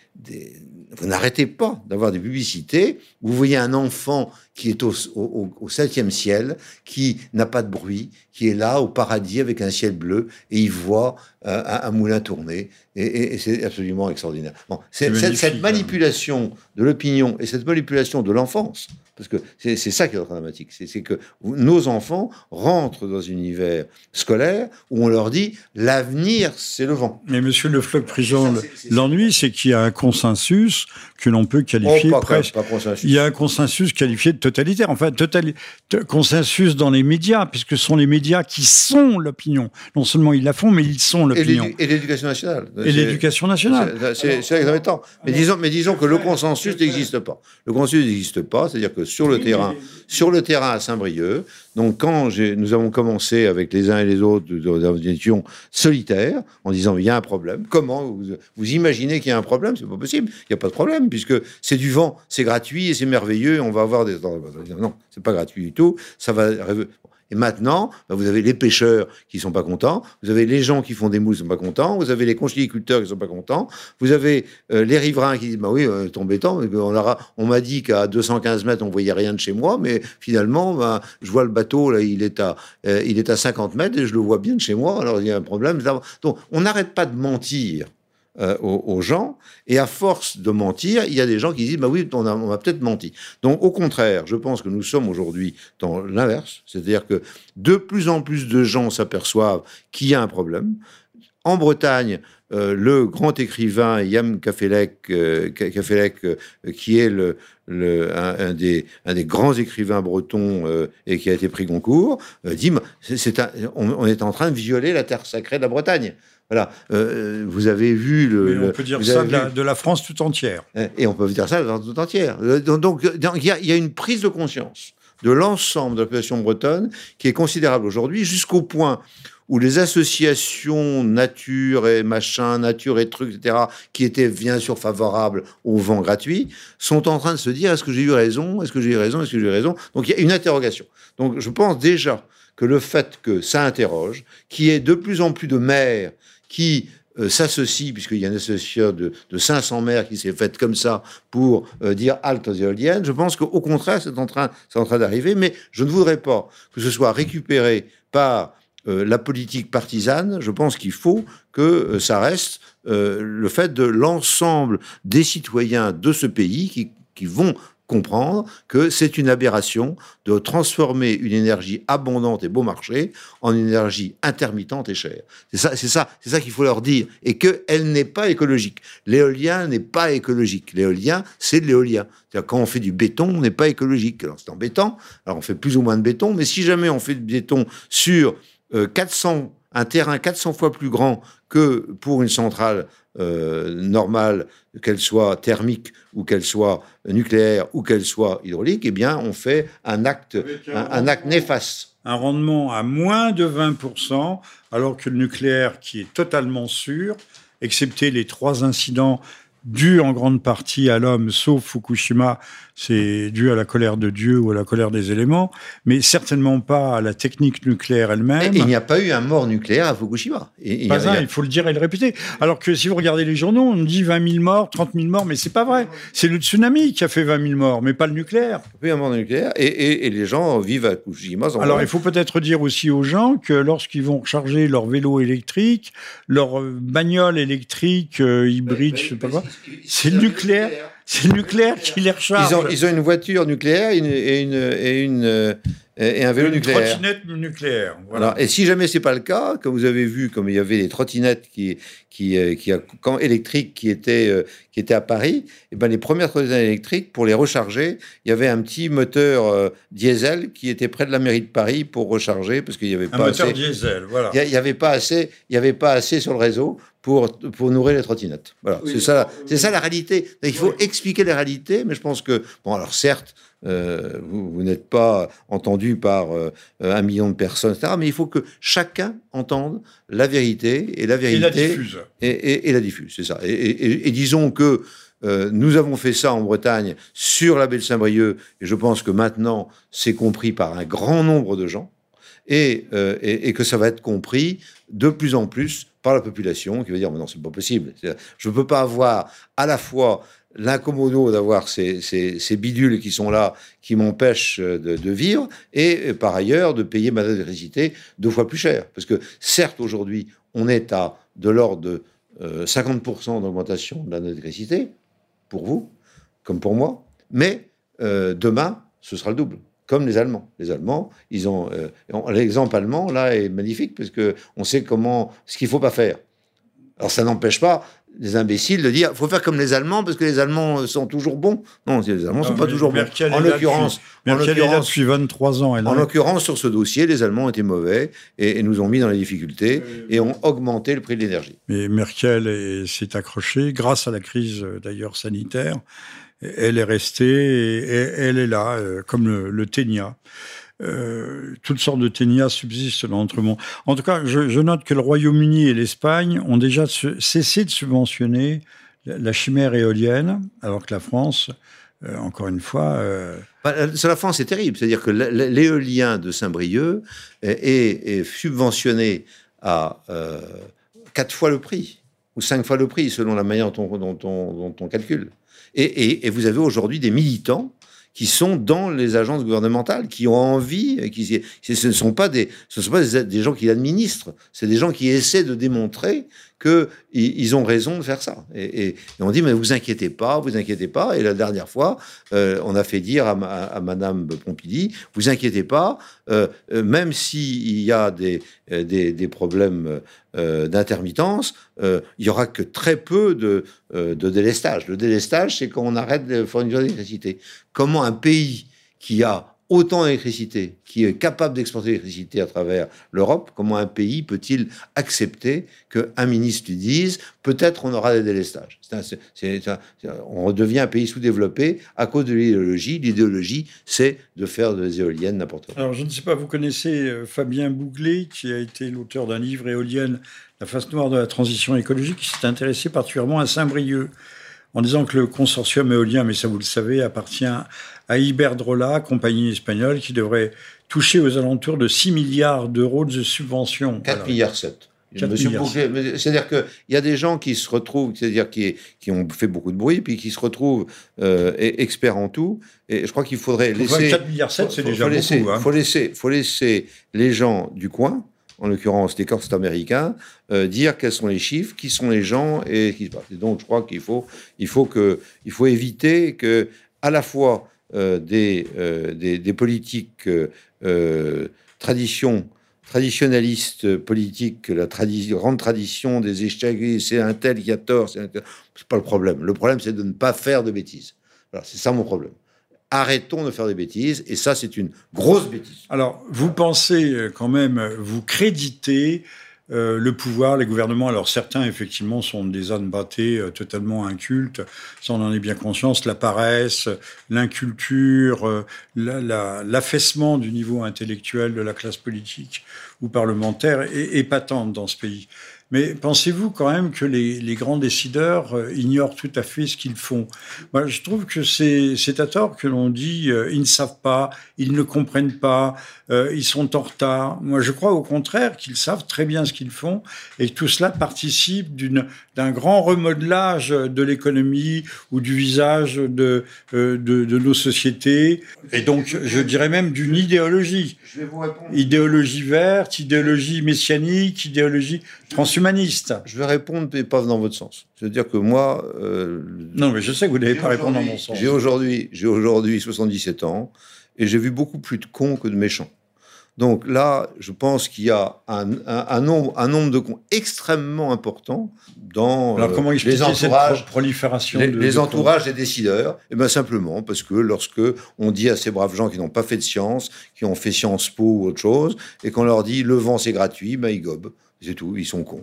vous n'arrêtez pas d'avoir des publicités où vous voyez un enfant qui est au, au, septième ciel, qui n'a pas de bruit, qui est là au paradis avec un ciel bleu, et il voit euh, un, moulin tourner, et, c'est absolument extraordinaire. Bon, cette, cette manipulation de l'opinion et cette manipulation de l'enfance, parce que c'est ça qui est dramatique, c'est que nos enfants rentrent dans un univers scolaire où on leur dit l'avenir, c'est le vent. Mais monsieur Le Floch Prigent, l'ennui, c'est qu'il y a un consensus que l'on peut qualifier oh, presque. il y a un consensus qualifié de totalitaire. Enfin, total, consensus dans les médias, puisque ce sont les médias qui sont l'opinion. Non seulement ils la font, mais ils sont l'opinion. Et l'éducation nationale. Et l'éducation nationale. C'est exorbitant. Mais disons, mais disons que le consensus n'existe pas. Le consensus n'existe pas, c'est-à-dire que sur le terrain, sur le terrain à Saint-Brieuc, donc quand nous avons commencé avec les uns et les autres, nous étions solitaires en disant il y a un problème. Comment vous, vous imaginez qu'il y a un problème? C'est possible. Il n'y a pas de problème puisque c'est du vent, c'est gratuit et c'est merveilleux. On va avoir des non, c'est pas gratuit du tout. Ça va et maintenant, bah, vous avez les pêcheurs qui sont pas contents, vous avez les gens qui font des moules qui sont pas contents, vous avez les conchiliculteurs qui sont pas contents, vous avez euh, les riverains qui disent bah oui, euh, temps, on, on m'a dit qu'à 215 mètres on voyait rien de chez moi, mais finalement, bah, je vois le bateau là, il est à euh, il est à 50 mètres et je le vois bien de chez moi, alors il y a un problème. Donc on n'arrête pas de mentir euh, aux, gens. Et à force de mentir, il y a des gens qui disent, bah oui, on a, peut-être menti. Donc au contraire, je pense que nous sommes aujourd'hui dans l'inverse, c'est-à-dire que de plus en plus de gens s'aperçoivent qu'il y a un problème. En Bretagne, euh, le grand écrivain Yam Kafelek, euh, qui est un, des, grands écrivains bretons et qui a été pris Goncourt, dit on, est en train de violer la terre sacrée de la Bretagne. Voilà, euh, vous avez vu le. on peut dire ça de la, France tout entière. Et on peut dire ça de la France tout entière. Donc, il y, a une prise de conscience de l'ensemble de la population bretonne qui est considérable aujourd'hui, jusqu'au point où les associations nature et machin, nature et trucs, etc., qui étaient bien sûr favorables au vent gratuit, sont en train de se dire est-ce que j'ai eu raison? Est-ce que j'ai eu raison? Est-ce que j'ai eu raison? Donc il y a une interrogation. Donc je pense déjà que le fait que ça interroge, qu'il y ait de plus en plus de maires qui euh, s'associent, puisqu'il y a une association de, 500 maires qui s'est faite comme ça pour euh, dire halte aux éoliennes, je pense qu'au contraire, c'est en train, train d'arriver, mais je ne voudrais pas que ce soit récupéré par euh, la politique partisane, je pense qu'il faut que euh, ça reste le fait de l'ensemble des citoyens de ce pays qui, qui vont comprendre que c'est une aberration de transformer une énergie abondante et beau marché en énergie intermittente et chère. C'est ça, c'est ça, c'est ça qu'il faut leur dire et qu'elle n'est pas écologique. L'éolien n'est pas écologique. L'éolien, c'est de l'éolien. quand on fait du béton, on n'est pas écologique. Alors c'est en béton. Alors on fait plus ou moins de béton, mais si jamais on fait du béton sur 400, euh, un terrain 400 fois plus grand que pour une centrale euh, normale, qu'elle soit thermique ou qu'elle soit nucléaire ou qu'elle soit hydraulique, eh bien, on fait un acte, un, acte néfaste. Un rendement à moins de 20%, alors que le nucléaire, qui est totalement sûr, excepté les trois incidents dû en grande partie à l'homme, sauf Fukushima, c'est dû à la colère de Dieu ou à la colère des éléments, mais certainement pas à la technique nucléaire elle-même. Il n'y a pas eu un mort nucléaire à Fukushima. Il, pas un, il faut le dire et le répéter. Alors que si vous regardez les journaux, on dit 20 000 morts, 30 000 morts, mais c'est pas vrai. C'est le tsunami qui a fait 20 000 morts, mais pas le nucléaire. Il y a eu un mort nucléaire et, les gens vivent à Fukushima. Alors il faut peut-être dire aussi aux gens que lorsqu'ils vont recharger leur vélo électrique, leur euh, bagnole électrique, euh, hybride, je sais pas quoi, c'est le nucléaire. C'est le nucléaire qui les recharge. Ils ont, ils ont une voiture nucléaire et, une, et, une, et, une, euh, et un vélo une nucléaire. trottinette nucléaire. Voilà. et si jamais c'est pas le cas, comme vous avez vu, comme il y avait des trottinettes qui, qui, euh, qui quand électriques qui étaient, euh, qui étaient à Paris, et eh ben les premières trottinettes électriques, pour les recharger, il y avait un petit moteur diesel qui était près de la mairie de Paris pour recharger parce qu'il y avait un pas moteur assez. diesel, voilà. Il y avait pas assez, il y avait pas assez sur le réseau pour, pour nourrir les trottinettes. Voilà, c'est ça, c'est ça la réalité. Il faut expliquer les réalités, mais je pense que, bon, alors certes, euh, vous, vous n'êtes pas entendu par euh, un million de personnes, etc., mais il faut que chacun entende la vérité et la vérité. Et la diffuse. Et, et, la diffuse, c'est ça. Et, disons que euh, nous avons fait ça en Bretagne sur la baie de Saint-Brieuc, et je pense que maintenant c'est compris par un grand nombre de gens, et, et que ça va être compris de plus en plus par la population qui va dire mais non c'est pas possible je ne peux pas avoir à la fois l'incommodo d'avoir ces, ces, bidules qui sont là qui m'empêchent de, vivre et par ailleurs de payer ma électricité deux fois plus cher parce que certes aujourd'hui on est à de l'ordre de 50% euh, d'augmentation de l'électricité pour vous comme pour moi mais euh, demain ce sera le double comme les Allemands. Les Allemands, ils ont euh, l'exemple allemand là est magnifique parce que on sait comment ce qu'il faut pas faire. Alors ça n'empêche pas les imbéciles de dire faut faire comme les Allemands parce que les Allemands sont toujours bons. Non, les Allemands ne sont pas toujours bons. En l'occurrence, Merkel est là depuis 23 ans. en l'occurrence, sur ce dossier, les Allemands étaient mauvais et, nous ont mis dans les difficultés et ont augmenté le prix de l'énergie. Mais Merkel s'est accrochée grâce à la crise euh, d'ailleurs sanitaire elle est restée et elle est là, euh, comme le, le ténia. Euh, toutes sortes de ténia subsistent dans notre monde. En tout cas, je, note que le Royaume-Uni et l'Espagne ont déjà cessé de subventionner la, chimère éolienne, alors que la France, euh, encore une fois... Bah, sur la France, c'est terrible. C'est-à-dire que l'éolien de Saint-Brieuc est, subventionné à quatre fois le prix, ou cinq fois le prix, selon la manière dont dont dont on calcule. Et, vous avez aujourd'hui des militants qui sont dans les agences gouvernementales, qui ont envie, qui, ce ne sont pas des, ce sont pas des, gens qui administrent, c'est des gens qui essaient de démontrer qu'ils ils ont raison de faire ça. Et, on dit, mais vous inquiétez pas, vous inquiétez pas. Et la dernière fois, euh, on a fait dire à, à, Madame Pompili, vous inquiétez pas, euh, euh, même s'il y a des, des, des problèmes d'intermittence, il y aura que très peu de, de délestage. Le délestage, c'est quand on arrête de fournir d'électricité. Comment un pays qui a autant d'électricité, qui est capable d'exporter l'électricité à travers l'Europe, comment un pays peut-il accepter qu'un ministre lui dise peut-être on aura des délestages On redevient un pays sous-développé à cause de l'idéologie. L'idéologie, c'est de faire des éoliennes n'importe où. Alors je ne sais pas, vous connaissez euh, Fabien Bouglet, qui a été l'auteur d'un livre éolienne, La face noire de la transition écologique, qui s'est intéressé particulièrement à Saint-Brieuc en disant que le consortium éolien, mais ça vous le savez, appartient à Iberdrola, compagnie espagnole, qui devrait toucher aux alentours de 6 milliards d'euros de subventions. 4 milliards 7. C'est-à-dire qu'il y a des gens qui se retrouvent, c'est-à-dire qui, qui, ont fait beaucoup de bruit, puis qui se retrouvent euh, experts en tout. Et je crois qu'il faudrait laisser. 4 milliards 7, c'est déjà laisser, beaucoup. Hein. Faut laisser, faut laisser les gens du coin, en l'occurrence les corps américains, euh, dire quels sont les chiffres, qui sont les gens et qui se passe. Et donc je crois qu'il faut, il faut que, il faut éviter que à la fois euh, des, euh, des, des, politiques euh, traditions traditionnalistes politiques, la grande tradition des échecs, c'est un tel qui a tort, c'est pas le problème. Le problème, c'est de ne pas faire de bêtises. c'est ça mon problème. Arrêtons de faire des bêtises, et ça, c'est une grosse bêtise. Alors, vous pensez quand même, vous créditez euh, le pouvoir, les gouvernements, alors certains effectivement sont des ânes battés euh, totalement incultes, ça on en est bien conscience, la paresse, l'inculture, euh, l'affaissement du niveau intellectuel de la classe politique ou parlementaire est, est patente dans ce pays. Mais pensez-vous quand même que les, grands décideurs euh, ignorent tout à fait ce qu'ils font? Moi, je trouve que c'est à tort que l'on dit euh, ils ne savent pas, ils ne comprennent pas, euh, ils sont en retard. Moi, je crois au contraire qu'ils savent très bien ce qu'ils font et que tout cela participe d'un grand remodelage de l'économie ou du visage de, de, de, nos sociétés. Et donc, je dirais même d'une idéologie. Je vais vous répondre. Idéologie verte, idéologie messianique, idéologie transhumaniste. Je vais répondre, mais pas dans votre sens. C'est-à-dire que moi. Euh, non, mais je sais que vous n'allez pas répondre dans mon sens. J'ai aujourd'hui, j'ai aujourd'hui 77 ans et j'ai vu beaucoup plus de cons que de méchants. Donc là, je pense qu'il y a un, nombre, un nombre de cons extrêmement important dans Alors, comment euh, les entourages, cette prolifération les, les entourages des décideurs? Et eh bien simplement parce que lorsque on dit à ces braves gens qui n'ont pas fait de science, qui ont fait Sciences Po ou autre chose, et qu'on leur dit le vent c'est gratuit, ben ils gobent. C'est tout, ils sont cons.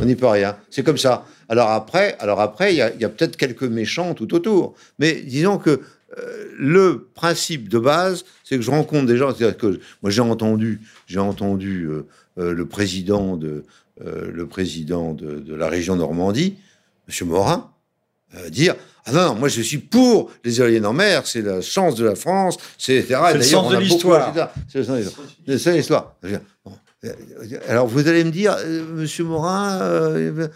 On n'y peut rien. C'est comme ça. Alors après, alors après, il y a, peut-être quelques méchants tout autour. Mais disons que euh, le principe de base, c'est que je rencontre des gens. que moi, j'ai entendu, j'ai entendu euh, euh, le président de le président de, la région Normandie, M. Morin, dire ah non, moi je suis pour les éoliennes en mer, c'est la chance de la France, c'est etc. C'est le sens de l'histoire. C'est le sens de l'histoire. Alors vous allez me dire, Monsieur Morin, euh,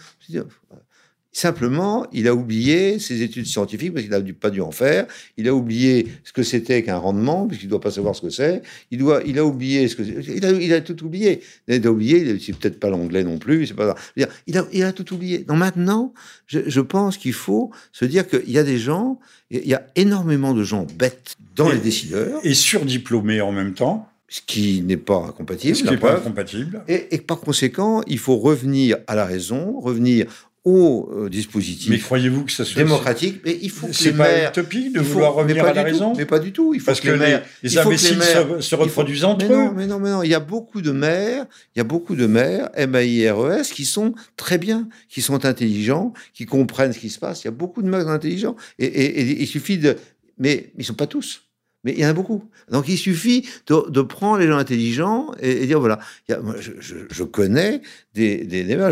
simplement, il a oublié ses études scientifiques parce qu'il n'a pas dû en faire. Il a oublié ce que c'était qu'un rendement puisqu'il ne doit pas savoir ce que c'est. Il doit, il a oublié ce que il a, il a tout oublié. Il a oublié. C'est peut-être pas l'anglais non plus. C'est pas. Il a, il a tout oublié. Donc maintenant, je, je pense qu'il faut se dire qu'il y a des gens, il y a énormément de gens bêtes dans les décideurs et surdiplômés en même temps ce qui n'est pas incompatible. Ce qui n'est pas incompatible. Et, par conséquent, il faut revenir à la raison, revenir au euh, dispositif. Mais croyez-vous que ça soit démocratique Mais il faut que c'est pas utopique de vouloir revenir à la raison. Mais pas du tout. Il faut Parce que, les, les imbéciles se, reproduisent entre eux. Non, mais non, mais non. Il y a beaucoup de maires, il y a beaucoup de maires, M A I R E S, qui sont très bien, qui sont intelligents, qui comprennent ce qui se passe. Il y a beaucoup de maires intelligents. Et, et il suffit de, mais ils sont pas tous. Mais il y en a beaucoup. Donc il suffit de, prendre les gens intelligents et, dire voilà, il y a, je, connais des, des, maires.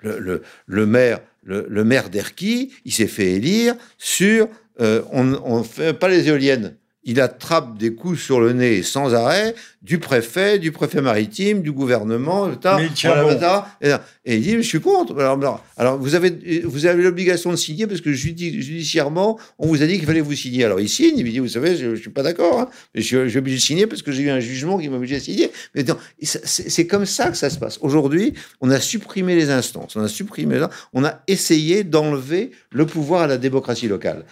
Le, le, maire, le maire d'Erquy, il s'est fait élire sur euh, on ne fait pas les éoliennes il attrape des coups sur le nez sans arrêt du préfet, du préfet maritime, du gouvernement, Mais il et, il dit, je suis contre. Alors, alors vous avez, vous avez l'obligation de signer parce que judiciairement, on vous a dit qu'il fallait vous signer. Alors il signe, il me dit, vous savez, je, ne suis pas d'accord, hein, je, je, suis obligé de signer parce que j'ai eu un jugement qui m'a obligé de signer. Mais c'est comme ça que ça se passe. Aujourd'hui, on a supprimé les instances, on a supprimé, on a essayé d'enlever le pouvoir à la démocratie locale.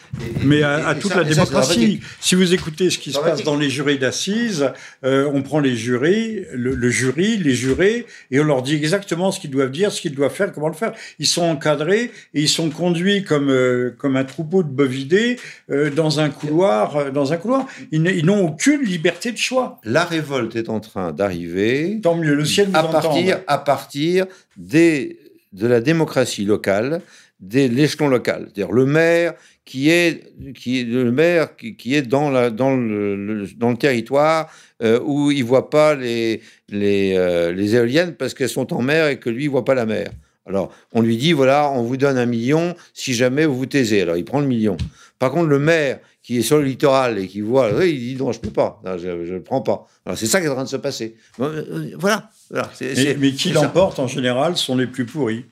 Mais à, toute la démocratie, si vous écoutez ce qui se passe dans les jurys d'assises, euh, on prend les jurys, le, jury, les jurés, et on leur dit exactement ce qu'ils doivent dire, ce qu'ils doivent faire, comment le faire. Ils sont encadrés et ils sont conduits comme euh, comme un troupeau de bovidés euh, dans un couloir, dans un couloir. Ils n'ont aucune liberté de choix. La révolte est en train d'arriver. Tant mieux, le ciel nous à partir à partir des de la démocratie locale, de l'échelon local, c'est-à-dire le maire qui est, qui est le maire qui, est dans, la, dans, le, dans le territoire euh, où il voit pas les, les, euh, les éoliennes parce qu'elles sont en mer et que lui, il voit pas la mer. Alors, on lui dit, voilà, on vous donne un million si jamais vous vous taisez. Alors, il prend le million. Par contre, le maire qui est sur le littoral et qui voit, il dit, non, je peux pas, je ne le prends pas. Alors, c'est ça qui est en train de se passer. Euh, voilà. mais, qui l'emporte, en général, sont les plus pourris.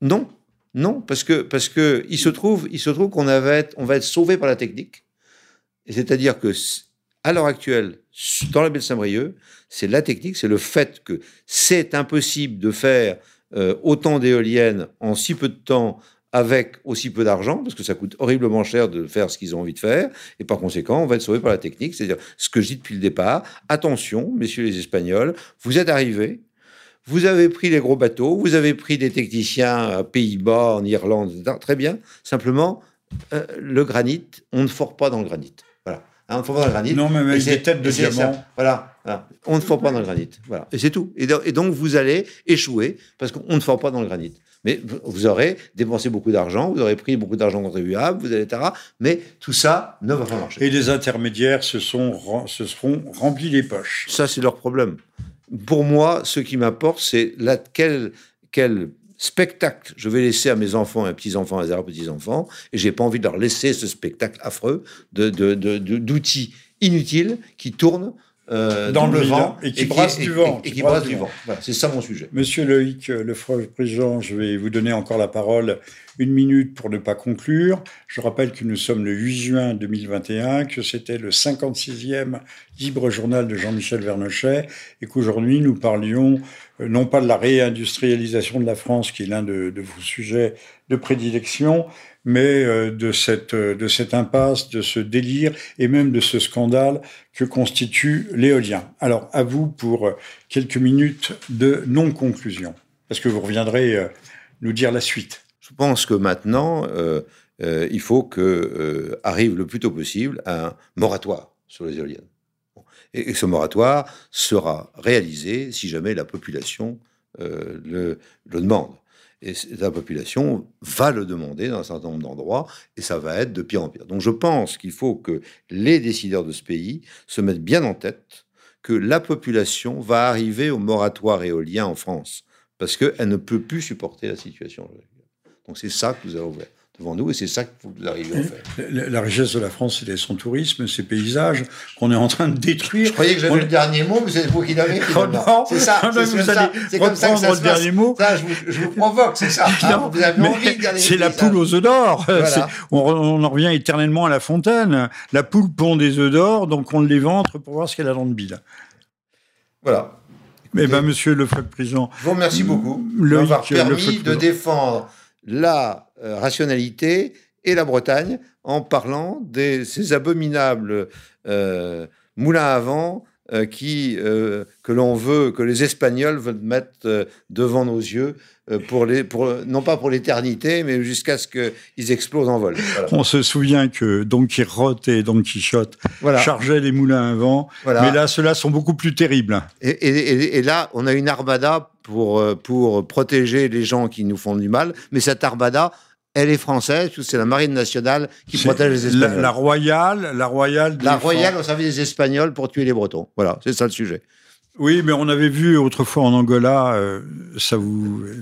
Non, non, parce que parce que il se trouve il se trouve qu'on va on va être sauvé par la technique. C'est-à-dire que à l'heure actuelle, dans la baie de Saint-Brieuc, c'est la technique, c'est le fait que c'est impossible de faire euh, autant d'éoliennes en si peu de temps avec aussi peu d'argent, parce que ça coûte horriblement cher de faire ce qu'ils ont envie de faire, et par conséquent, on va être sauvé par la technique. C'est-à-dire ce que je dis depuis le départ, attention, messieurs les Espagnols, vous êtes arrivés, vous avez pris les gros bateaux, vous avez pris des techniciens aux Pays-Bas, en Irlande, Très bien. Simplement, euh, le granit, on ne fort pas dans le granit. Voilà. Hein, on ne fort pas dans le granit. Non, mais avec des têtes de diamant. Voilà, On ne fort pas dans le granit. Voilà. Et c'est tout. Et, donc, vous allez échouer parce qu'on ne fort pas dans le granit. Mais vous aurez dépensé beaucoup d'argent, vous aurez pris beaucoup d'argent contribuable, vous allez, etc. Mais tout ça ne va pas marcher. Et les intermédiaires se, sont, se seront remplis les poches. Ça, c'est leur problème pour moi, ce qui m'apporte, c'est quel, quel spectacle je vais laisser à mes enfants, à mes petits-enfants, à mes petits-enfants, et j'ai pas envie de leur laisser ce spectacle affreux de, d'outils inutiles qui tournent euh, dans le vent et qui brassent du vent. Et, qui brassent du vent. c'est ça mon sujet. Monsieur Loïc Lefroy-Président, je vais vous donner encore la parole une minute pour ne pas conclure. Je rappelle que nous sommes le 8 juin 2021, que c'était le 56e libre journal de Jean-Michel Vernochet et qu'aujourd'hui nous parlions euh, non pas de la réindustrialisation de la France, qui est l'un de, vos sujets de prédilection, mais euh, de cette, euh, de cette impasse, de ce délire et même de ce scandale que constitue l'éolien. Alors, à vous pour quelques minutes de non-conclusion, parce que vous reviendrez nous dire la suite. Je pense que maintenant, euh, euh, il faut que euh, arrive le plus tôt possible un moratoire sur les éoliennes. Et, ce moratoire sera réalisé si jamais la population le, demande. Et la population va le demander dans un certain nombre d'endroits, et ça va être de pire en pire. Donc je pense qu'il faut que les décideurs de ce pays se mettent bien en tête que la population va arriver au moratoire éolien en France, parce qu'elle ne peut plus supporter la situation. Donc c'est ça que vous avez ouvert devant nous et c'est ça que vous arriviez à faire. La, richesse de la France, c'est son tourisme, ses paysages qu'on est en train de détruire. Je croyais que j'avais le dernier mot, mais c'est vous qui l'avez. Oh c'est ça. c'est comme ça que ça le dernier mot. Ça, je, vous, [LAUGHS] provoque, c'est ça. Vous avez envie de C'est la poule aux œufs d'or. On, on, en revient éternellement à la fontaine. La poule pond des œufs d'or, donc on les ventre pour voir ce qu'elle a dans le bide. Voilà. Eh ben, monsieur le président. Je vous remercie beaucoup d'avoir permis de défendre la euh, rationalité et la Bretagne en parlant de ces abominables euh, moulins à vent euh, que l'on veut, que les Espagnols veulent mettre devant nos yeux, pour les, pour, non pas pour l'éternité, mais jusqu'à ce qu'ils explosent en vol. On se souvient que Don Quichotte et Don Quichotte chargeaient les moulins à vent, mais là, ceux-là sont beaucoup plus terribles. Et, et, là, on a une armada pour, euh, pour protéger les gens qui nous font du mal. Mais cette armada, elle est française, c'est la marine nationale qui protège les Espagnols. La, royale, la royale. La royale au service des Espagnols pour tuer les Bretons. Voilà, c'est ça le sujet. Oui, mais on avait vu autrefois en Angola, euh,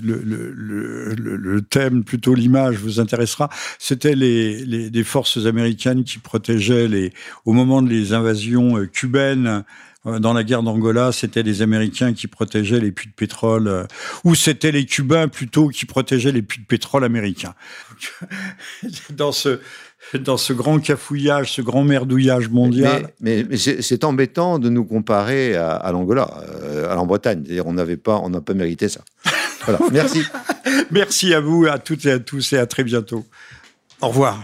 le, thème, plutôt l'image, vous intéressera. C'était les, forces américaines qui protégeaient les, au moment des invasions euh, cubaines euh, dans la guerre d'Angola, c'était les Américains qui protégeaient les puits de pétrole, ou c'était les Cubains plutôt qui protégeaient les puits de pétrole américains. [LAUGHS] dans ce dans ce grand cafouillage, ce grand merdouillage mondial. Mais, mais, c'est embêtant de nous comparer à, l'Angola, euh, à la Bretagne. C'est-à-dire, on n'avait pas, on n'a pas mérité ça. Voilà. [LAUGHS] Merci. Merci à vous, à toutes et à tous, et à très bientôt. Au revoir.